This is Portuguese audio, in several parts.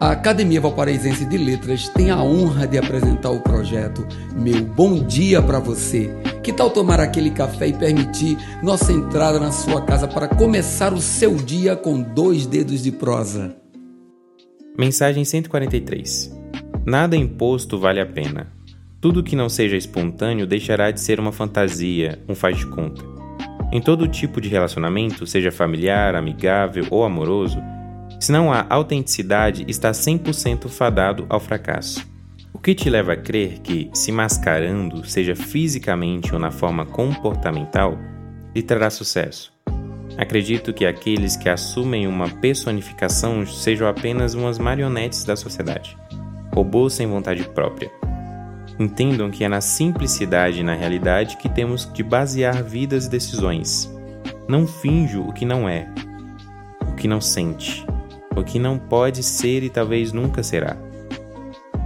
A Academia Valparaísense de Letras tem a honra de apresentar o projeto Meu Bom Dia para Você. Que tal tomar aquele café e permitir nossa entrada na sua casa para começar o seu dia com dois dedos de prosa? Mensagem 143. Nada imposto vale a pena. Tudo que não seja espontâneo deixará de ser uma fantasia, um faz de conta. Em todo tipo de relacionamento, seja familiar, amigável ou amoroso, se não há autenticidade, está 100% fadado ao fracasso. O que te leva a crer que, se mascarando, seja fisicamente ou na forma comportamental, lhe trará sucesso? Acredito que aqueles que assumem uma personificação sejam apenas umas marionetes da sociedade, robôs sem vontade própria. Entendam que é na simplicidade e na realidade que temos de basear vidas e decisões. Não finjo o que não é, o que não sente, o que não pode ser e talvez nunca será.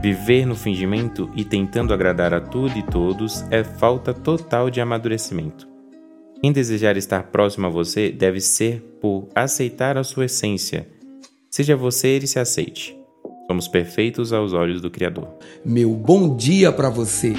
Viver no fingimento e tentando agradar a tudo e todos é falta total de amadurecimento. Quem desejar estar próximo a você deve ser por aceitar a sua essência. Seja você e se aceite. Somos perfeitos aos olhos do Criador. Meu bom dia para você.